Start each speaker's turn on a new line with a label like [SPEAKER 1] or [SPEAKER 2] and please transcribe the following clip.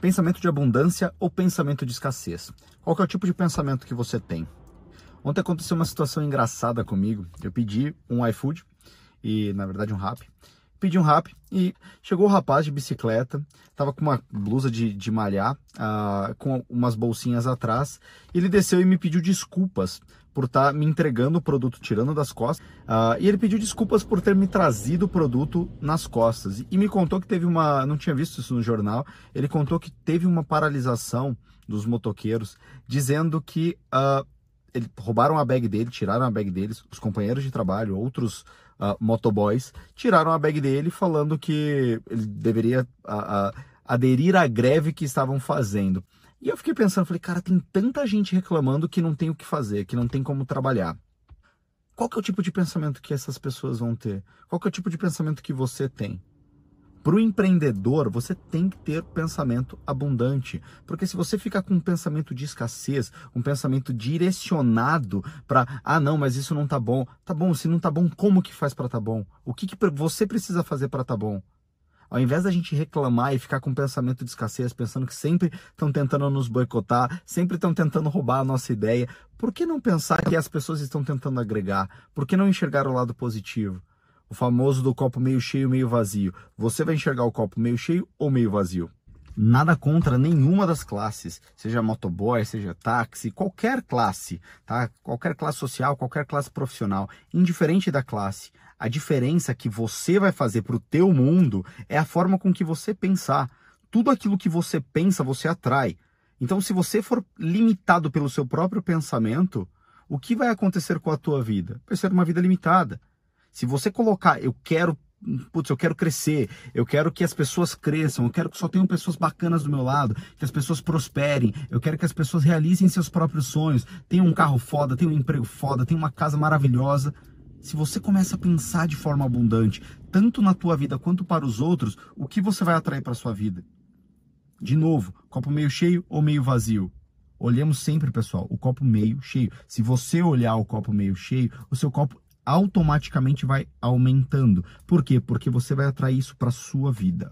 [SPEAKER 1] Pensamento de abundância ou pensamento de escassez? Qual é o tipo de pensamento que você tem? Ontem aconteceu uma situação engraçada comigo. Eu pedi um iFood e, na verdade, um rap. Pedi um rap e chegou o rapaz de bicicleta, tava com uma blusa de, de malhar, uh, com umas bolsinhas atrás. Ele desceu e me pediu desculpas por estar tá me entregando o produto, tirando das costas. Uh, e ele pediu desculpas por ter me trazido o produto nas costas. E me contou que teve uma. Não tinha visto isso no jornal. Ele contou que teve uma paralisação dos motoqueiros, dizendo que. Uh, ele, roubaram a bag dele, tiraram a bag deles, os companheiros de trabalho, outros uh, motoboys, tiraram a bag dele falando que ele deveria aderir à greve que estavam fazendo. E eu fiquei pensando, falei, cara, tem tanta gente reclamando que não tem o que fazer, que não tem como trabalhar. Qual que é o tipo de pensamento que essas pessoas vão ter? Qual que é o tipo de pensamento que você tem? Para o empreendedor, você tem que ter pensamento abundante. Porque se você ficar com um pensamento de escassez, um pensamento direcionado para, ah, não, mas isso não tá bom. Tá bom, se não tá bom, como que faz para tá bom? O que, que você precisa fazer para tá bom? Ao invés da gente reclamar e ficar com um pensamento de escassez, pensando que sempre estão tentando nos boicotar, sempre estão tentando roubar a nossa ideia, por que não pensar que as pessoas estão tentando agregar? Por que não enxergar o lado positivo? O famoso do copo meio cheio, meio vazio. Você vai enxergar o copo meio cheio ou meio vazio? Nada contra nenhuma das classes, seja motoboy, seja táxi, qualquer classe, tá? Qualquer classe social, qualquer classe profissional, indiferente da classe. A diferença que você vai fazer para o teu mundo é a forma com que você pensar. Tudo aquilo que você pensa, você atrai. Então, se você for limitado pelo seu próprio pensamento, o que vai acontecer com a tua vida? Vai ser uma vida limitada. Se você colocar, eu quero, putz, eu quero crescer, eu quero que as pessoas cresçam, eu quero que só tenham pessoas bacanas do meu lado, que as pessoas prosperem, eu quero que as pessoas realizem seus próprios sonhos, tenham um carro foda, tenham um emprego foda, tenham uma casa maravilhosa. Se você começa a pensar de forma abundante, tanto na tua vida quanto para os outros, o que você vai atrair para a sua vida? De novo, copo meio cheio ou meio vazio? Olhemos sempre, pessoal, o copo meio cheio. Se você olhar o copo meio cheio, o seu copo automaticamente vai aumentando. Por quê? Porque você vai atrair isso para sua vida.